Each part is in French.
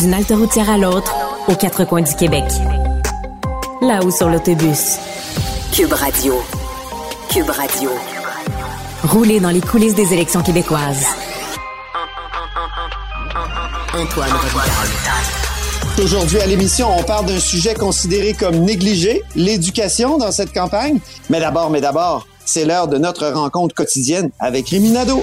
D'une halte routière à l'autre, aux quatre coins du Québec. Là-haut sur l'autobus. Cube Radio. Cube Radio. Rouler dans les coulisses des élections québécoises. Antoine Aujourd'hui à l'émission, on parle d'un sujet considéré comme négligé, l'éducation dans cette campagne. Mais d'abord, mais d'abord, c'est l'heure de notre rencontre quotidienne avec Rémi Nadeau.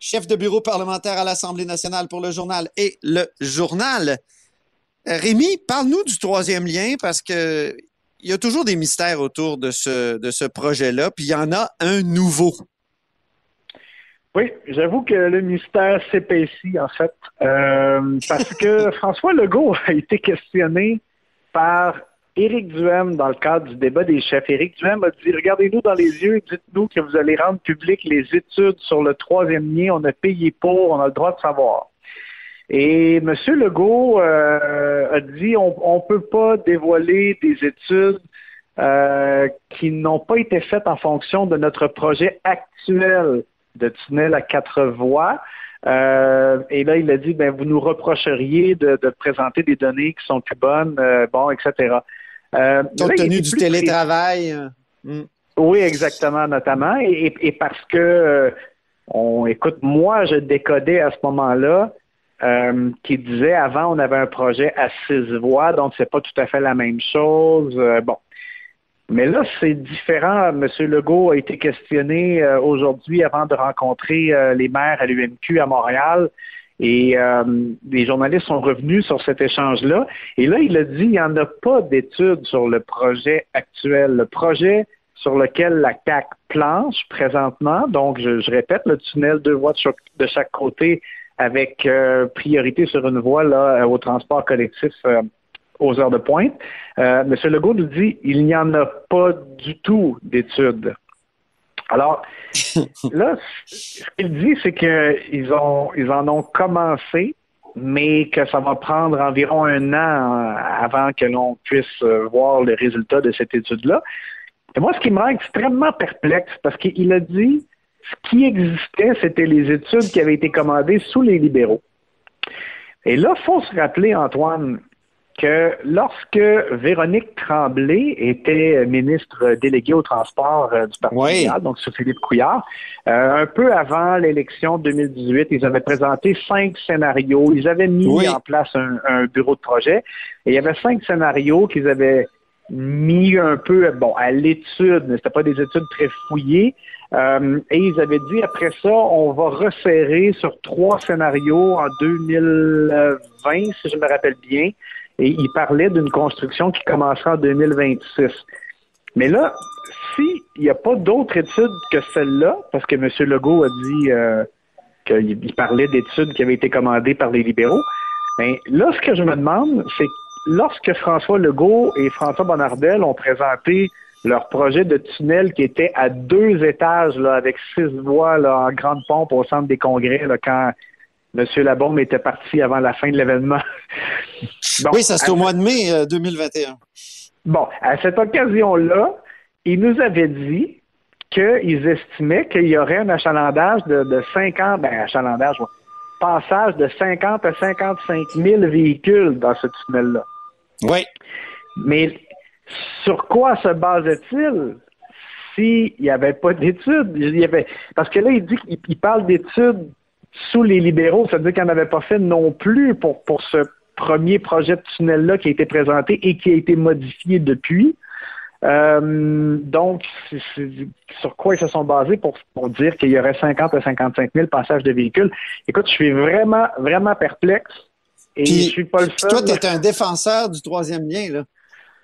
chef de bureau parlementaire à l'Assemblée nationale pour le journal et le journal. Rémi, parle-nous du troisième lien parce que il y a toujours des mystères autour de ce, de ce projet-là, puis il y en a un nouveau. Oui, j'avoue que le mystère s'épaissit, en fait, euh, parce que François Legault a été questionné par Éric Duhem, dans le cadre du débat des chefs, Éric Duhem a dit Regardez-nous dans les yeux, dites-nous que vous allez rendre public les études sur le troisième lien. On a payé pour, on a le droit de savoir. Et M. Legault euh, a dit on ne peut pas dévoiler des études euh, qui n'ont pas été faites en fonction de notre projet actuel de tunnel à quatre voies. Euh, et là, il a dit, ben, vous nous reprocheriez de, présenter des données qui sont plus bonnes, bon, etc. Euh, Compte tenu du télétravail. Euh, hmm. Oui, exactement, notamment. Et, parce que, euh, on écoute, moi, je décodais à ce moment-là euh, qui disait avant, on avait un projet à six voix, donc c'est pas tout à fait la même chose. bon. Mais là, c'est différent. M. Legault a été questionné aujourd'hui avant de rencontrer les maires à l'UMQ à Montréal. Et euh, les journalistes sont revenus sur cet échange-là. Et là, il a dit il n'y en a pas d'études sur le projet actuel. Le projet sur lequel la CAC planche présentement, donc je, répète, le tunnel deux voies de chaque, côté avec euh, priorité sur une voie là, au transport collectif euh, aux heures de pointe. Euh, M. Legault nous dit il n'y en a pas du tout d'études. Alors, là, ce qu'il dit, c'est qu'ils ont, ils en ont commencé, mais que ça va prendre environ un an avant que l'on puisse voir le résultat de cette étude-là. Et moi, ce qui me rend extrêmement perplexe, parce qu'il a dit ce qui existait, c'était les études qui avaient été commandées sous les libéraux. Et là, il faut se rappeler, Antoine, que lorsque Véronique Tremblay était ministre déléguée au transport euh, du Parti donc sur Philippe Couillard, euh, un peu avant l'élection 2018, ils avaient présenté cinq scénarios. Ils avaient mis en place un, bureau de projet et il y avait cinq scénarios qu'ils avaient mis un peu bon à l'étude, mais c'était pas des études très fouillées. Euh, et ils avaient dit après ça, on va resserrer sur trois scénarios en 2020, si je me rappelle bien et il parlait d'une construction qui commencera en 2026. Mais là, s'il n'y a pas d'autres études que celle-là, parce que M. Legault a dit euh, qu'il parlait d'études qui avaient été commandées par les libéraux, mais ben, là, ce que je me demande, c'est lorsque François Legault et François Bonnardel ont présenté leur projet de tunnel qui était à deux étages, là, avec six voies là, en grande pompe au centre des congrès, là, quand M. Labombe était parti avant la fin de l'événement. oui, ça c'est au mois de mai 2021. Euh, bon, à cette occasion-là, il nous avait dit qu'ils estimaient qu'il y aurait un achalandage de, de 50, ben achalandage, passage de 50 à 55 000 véhicules dans ce tunnel-là. Oui. Mais sur quoi se basait-il s'il n'y avait pas d'études? Parce que là, il dit qu'il parle d'études sous les libéraux, ça veut dire qu'il n'en avait pas fait non plus pour, pour ce premier projet de tunnel-là qui a été présenté et qui a été modifié depuis. Euh, donc, sur quoi ils se sont basés pour, pour dire qu'il y aurait 50 à 55 000 passages de véhicules? Écoute, je suis vraiment, vraiment perplexe. Et je suis pas le seul. Toi, tu es un défenseur du troisième lien, là.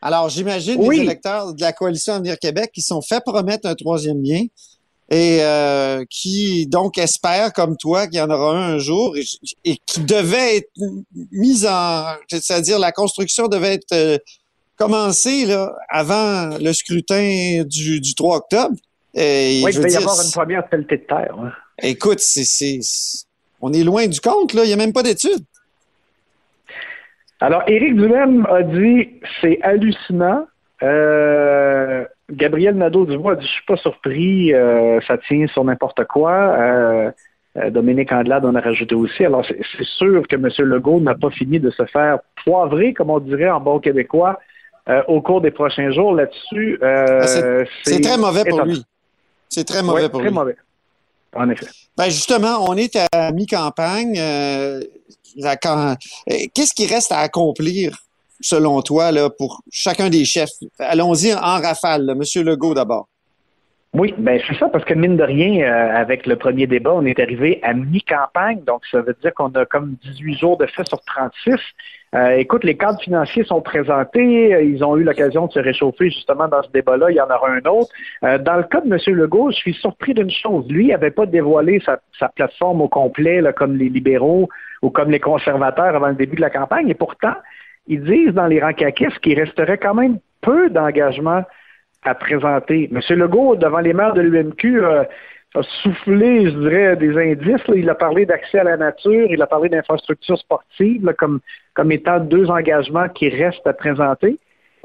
Alors, j'imagine les électeurs de la coalition Avenir Québec qui sont fait promettre un troisième lien et euh, qui donc espère, comme toi, qu'il y en aura un un jour et, qui devait être mise en, c'est-à-dire la construction devait être euh, commencée là, avant le scrutin du, du 3 octobre. Et, oui, il va y avoir une première pelletée de terre. Écoute, c'est, on est loin du compte, là. Il n'y a même pas d'études. Alors, Éric Duhem a dit c'est hallucinant. Euh, Gabriel Nadeau-Dubois dit Je suis pas surpris, euh, ça tient sur n'importe quoi. Euh, Dominique Andelade en a rajouté aussi. Alors, c'est sûr que M. Legault n'a pas fini de se faire poivrer, comme on dirait en bon québécois, au cours des prochains jours là-dessus. Ah, c'est très mauvais pour lui. C'est très mauvais pour lui. Très mauvais. En effet. Ben justement, on est à mi-campagne. Qu'est-ce qui reste à accomplir? Selon toi, là, pour chacun des chefs? Allons-y en rafale. Monsieur Legault d'abord. Oui, ben c'est ça, parce que mine de rien, euh, avec le premier débat, on est arrivé à mi-campagne, donc ça veut dire qu'on a comme 18 jours de fait sur 36. Euh, écoute, les cadres financiers sont présentés, euh, ils ont eu l'occasion de se réchauffer justement dans ce débat-là, il y en aura un autre. dans le cas de M. Legault, je suis surpris d'une chose. Lui n'avait pas dévoilé sa, sa, plateforme au complet, là, comme les libéraux ou comme les conservateurs avant le début de la campagne, et pourtant, ils disent dans les rangs qu'il resterait quand même peu d'engagement à présenter. M. Legault, devant les maires de l'UMQ, euh, a soufflé, je dirais, des indices. Il a parlé d'accès à la nature, il a parlé d'infrastructures sportives comme, comme étant deux engagements qui restent à présenter.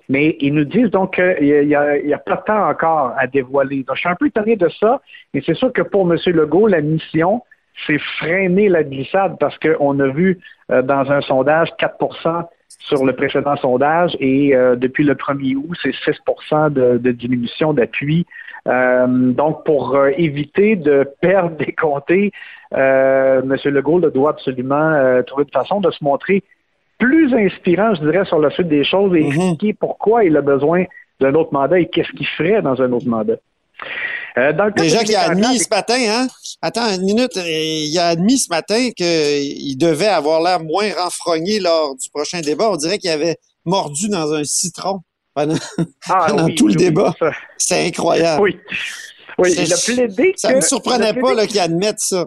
Mais ils nous disent donc qu'il n'y a, a, pas de temps encore à dévoiler. Donc, je suis un peu étonné de ça, mais c'est sûr que pour M. Legault, la mission, c'est freiner la glissade parce qu'on a vu euh, dans un sondage 4 sur le précédent sondage et euh, depuis le 1er août, c'est 6 de, de, diminution d'appui. Euh, donc, pour euh, éviter de perdre des comtés, M. Legault doit absolument trouver une façon de se montrer plus inspirant, je dirais, sur la suite des choses et mhm. expliquer pourquoi il a besoin d'un autre mandat et qu'est-ce qu'il ferait dans un autre mandat. Euh, Déjà qu'il a admis ce matin, hein? Attends une minute, il a admis ce matin qu'il devait avoir l'air moins renfrogné lors du prochain débat. On dirait qu'il avait mordu dans un citron pendant, ah tout le débat. C'est incroyable. Oui. Oui, il a plaidé Ça ne me surprenait pas qu'il admette ça.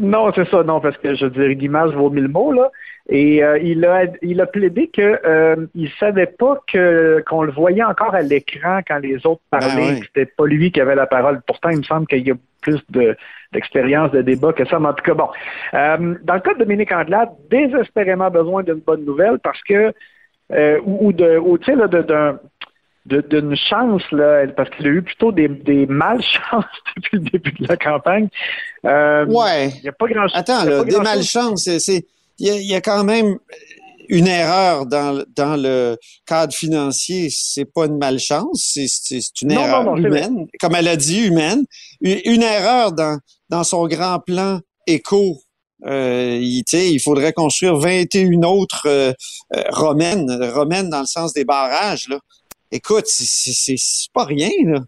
Non, c'est ça, non, parce que je dire, l'image vaut mille mots, là. Et euh, il, a, il a plaidé qu'il euh, il savait pas que qu'on le voyait encore à l'écran quand les autres ben parlaient, que c'était pas lui qui avait la parole. Pourtant, il me semble qu'il y a plus de, d'expérience de débat que ça. Mais en tout cas, bon. Euh, dans le cas de Dominique Andelade, désespérément besoin d'une bonne nouvelle parce que ou, de ou tu sais d'un d'une chance, là, parce qu'il a eu plutôt des, des malchances depuis le début de la campagne. Euh, ouais. Il n'y a pas grand chose. Attends, là, des malchances, c'est il y, a quand même une erreur dans, dans le cadre financier. C'est pas une malchance, c'est une erreur humaine, comme elle a dit, humaine. Une, erreur dans, dans son grand plan éco. Euh, il, il faudrait construire 21 autres euh, euh, romaines, romaines dans le sens des barrages. Là. Écoute, c'est pas rien. Là.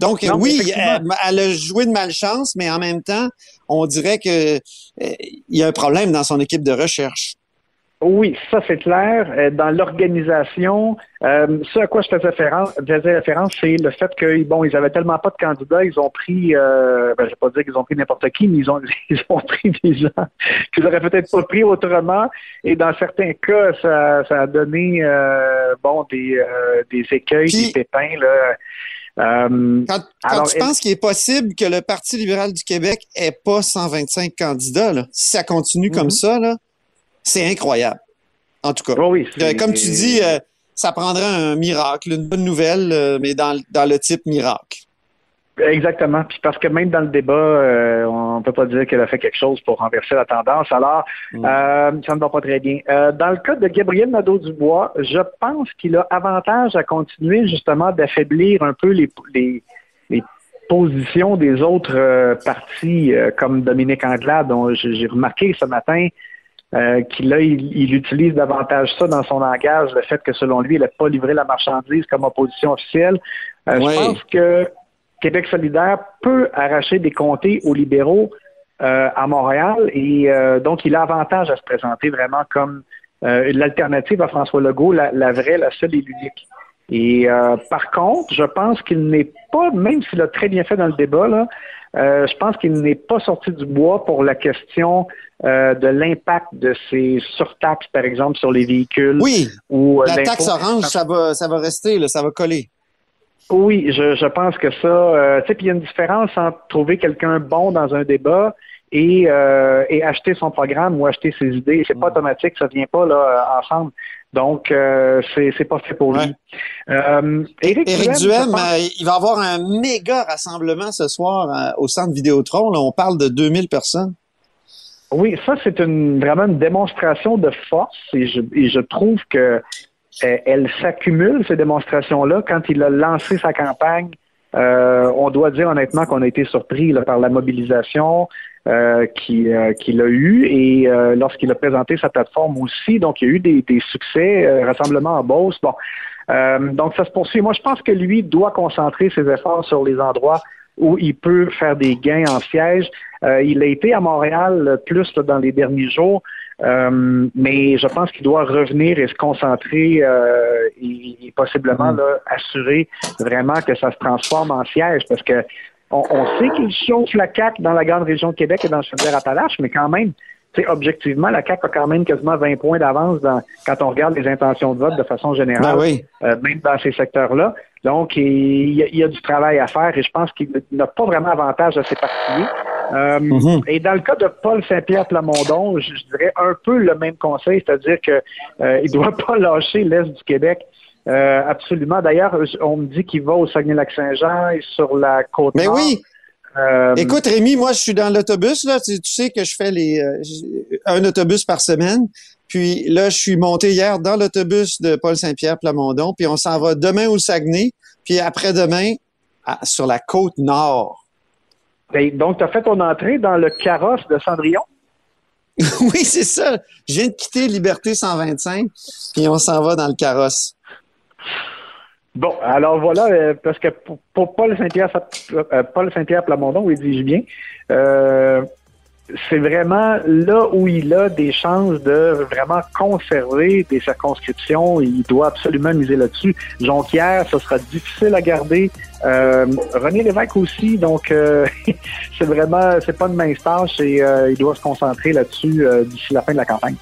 Donc, oui, elle, elle, a joué de malchance, mais en même temps, on dirait que euh, il y a un problème dans son équipe de recherche. Oui, ça c'est clair. Euh, dans l'organisation, euh, ce à quoi je faisais référence, référence c'est le fait que bon, ils avaient tellement pas de candidats, ils ont pris, euh, ben, je vais pas dire qu'ils ont pris n'importe qui, mais ils ont, ils ont pris des gens qu'ils auraient peut-être pas pris autrement. Et dans certains cas, ça, ça a donné euh, bon des, des écueils, des pépins là. Euh, quand, tu penses qu'il est possible que le Parti libéral du Québec ait pas 125 candidats, si ça continue comme mhm. ça, c'est incroyable. En tout cas. oui, euh, comme tu dis, euh, ça prendrait un miracle, une bonne nouvelle, mais dans, dans le type miracle. Exactement. Puis parce que même dans le débat, euh, on ne peut pas dire qu'elle a fait quelque chose pour renverser la tendance. Alors, mm. euh, ça ne va pas très bien. Euh, dans le cas de Gabriel Nadeau-Dubois, je pense qu'il a avantage à continuer justement d'affaiblir un peu les, les, positions des autres partis, comme Dominique Anglade, dont j'ai remarqué ce matin qu'il il, utilise davantage ça dans son langage, le fait que selon lui, il n'a pas livré la marchandise comme opposition officielle. Je pense que Québec solidaire peut arracher des comtés aux libéraux euh, à Montréal et euh, donc il a avantage à se présenter vraiment comme euh, l'alternative à François Legault, la, vraie, la seule et l'unique. Et par contre, je pense qu'il n'est pas, même s'il a très bien fait dans le débat, là, je pense qu'il n'est pas sorti du bois pour la question de l'impact de ces surtaxes, par exemple, sur les véhicules. Oui, ou, la taxe orange, ça va, ça va rester, ça va coller. Oui, je, je pense que ça. Euh, tu sais, puis il y a une différence entre trouver quelqu'un bon dans un débat et, euh, et acheter son programme ou acheter ses idées. C'est pas automatique, ça vient pas là ensemble. Donc, euh, c'est pas fait pour lui. Euh, Éric, Duhem, euh, il va avoir un méga rassemblement ce soir au centre Vidéotron. Là, on parle de 2000 personnes. Oui, ça, c'est une, vraiment une démonstration de force et je, et je trouve que euh, elle s'accumule, ces démonstrations-là. Quand il a lancé sa campagne, euh, on doit dire honnêtement qu'on a été surpris par la mobilisation euh, qu'il a eu et lorsqu'il a présenté sa plateforme aussi. Donc, il y a eu des, succès, rassemblement en Beauce. Bon, donc ça se poursuit. Moi, je pense que lui doit concentrer ses efforts sur les endroits où il peut faire des gains en siège. il a été à Montréal plus dans les derniers jours. Euh, mais je pense qu'il doit revenir et se concentrer euh, et, possiblement là, assurer vraiment que ça se transforme en siège parce que on, sait qu'il chauffe la CAQ dans la grande région de Québec et dans le Chaudière-Appalaches, mais quand même, objectivement, la CAQ a quand même quasiment 20 points d'avance quand on regarde les intentions de vote de façon générale, ben euh, même dans ces secteurs-là. Donc, il y, a, du travail à faire et je pense qu'il n'a pas vraiment avantage à s'éparpiller. Euh, mhm. Et dans le cas de Paul Saint-Pierre Plamondon, je, dirais un peu le même conseil, c'est-à-dire qu'il euh, il doit pas lâcher l'Est du Québec. Euh, absolument. D'ailleurs, on me dit qu'il va au Saguenay-Lac-Saint-Jean et sur la côte Mais oui! Écoute, Rémi, moi, je suis dans l'autobus. Là. Tu, sais que je fais les un autobus par semaine. Puis là, je suis monté hier dans l'autobus de Paul Saint-Pierre Plamondon. Puis on s'en va demain au Saguenay. Puis après-demain, sur la côte nord. Ben, donc, tu as fait ton entrée dans le carrosse de Cendrillon? oui, c'est ça. Je viens de quitter Liberté 125, puis on s'en va dans le carrosse. Bon, alors voilà, euh, parce que pour, Paul Saint-Pierre euh, Paul Saint-Pierre Plamondon, oui, dis-je bien, euh, c'est vraiment là où il a des chances de vraiment conserver des circonscriptions. Il doit absolument miser là-dessus. Jonquière, ce sera difficile à garder. René Lévesque aussi, donc c'est vraiment, c'est pas une mince tâche et il doit se concentrer là-dessus d'ici la fin de la campagne.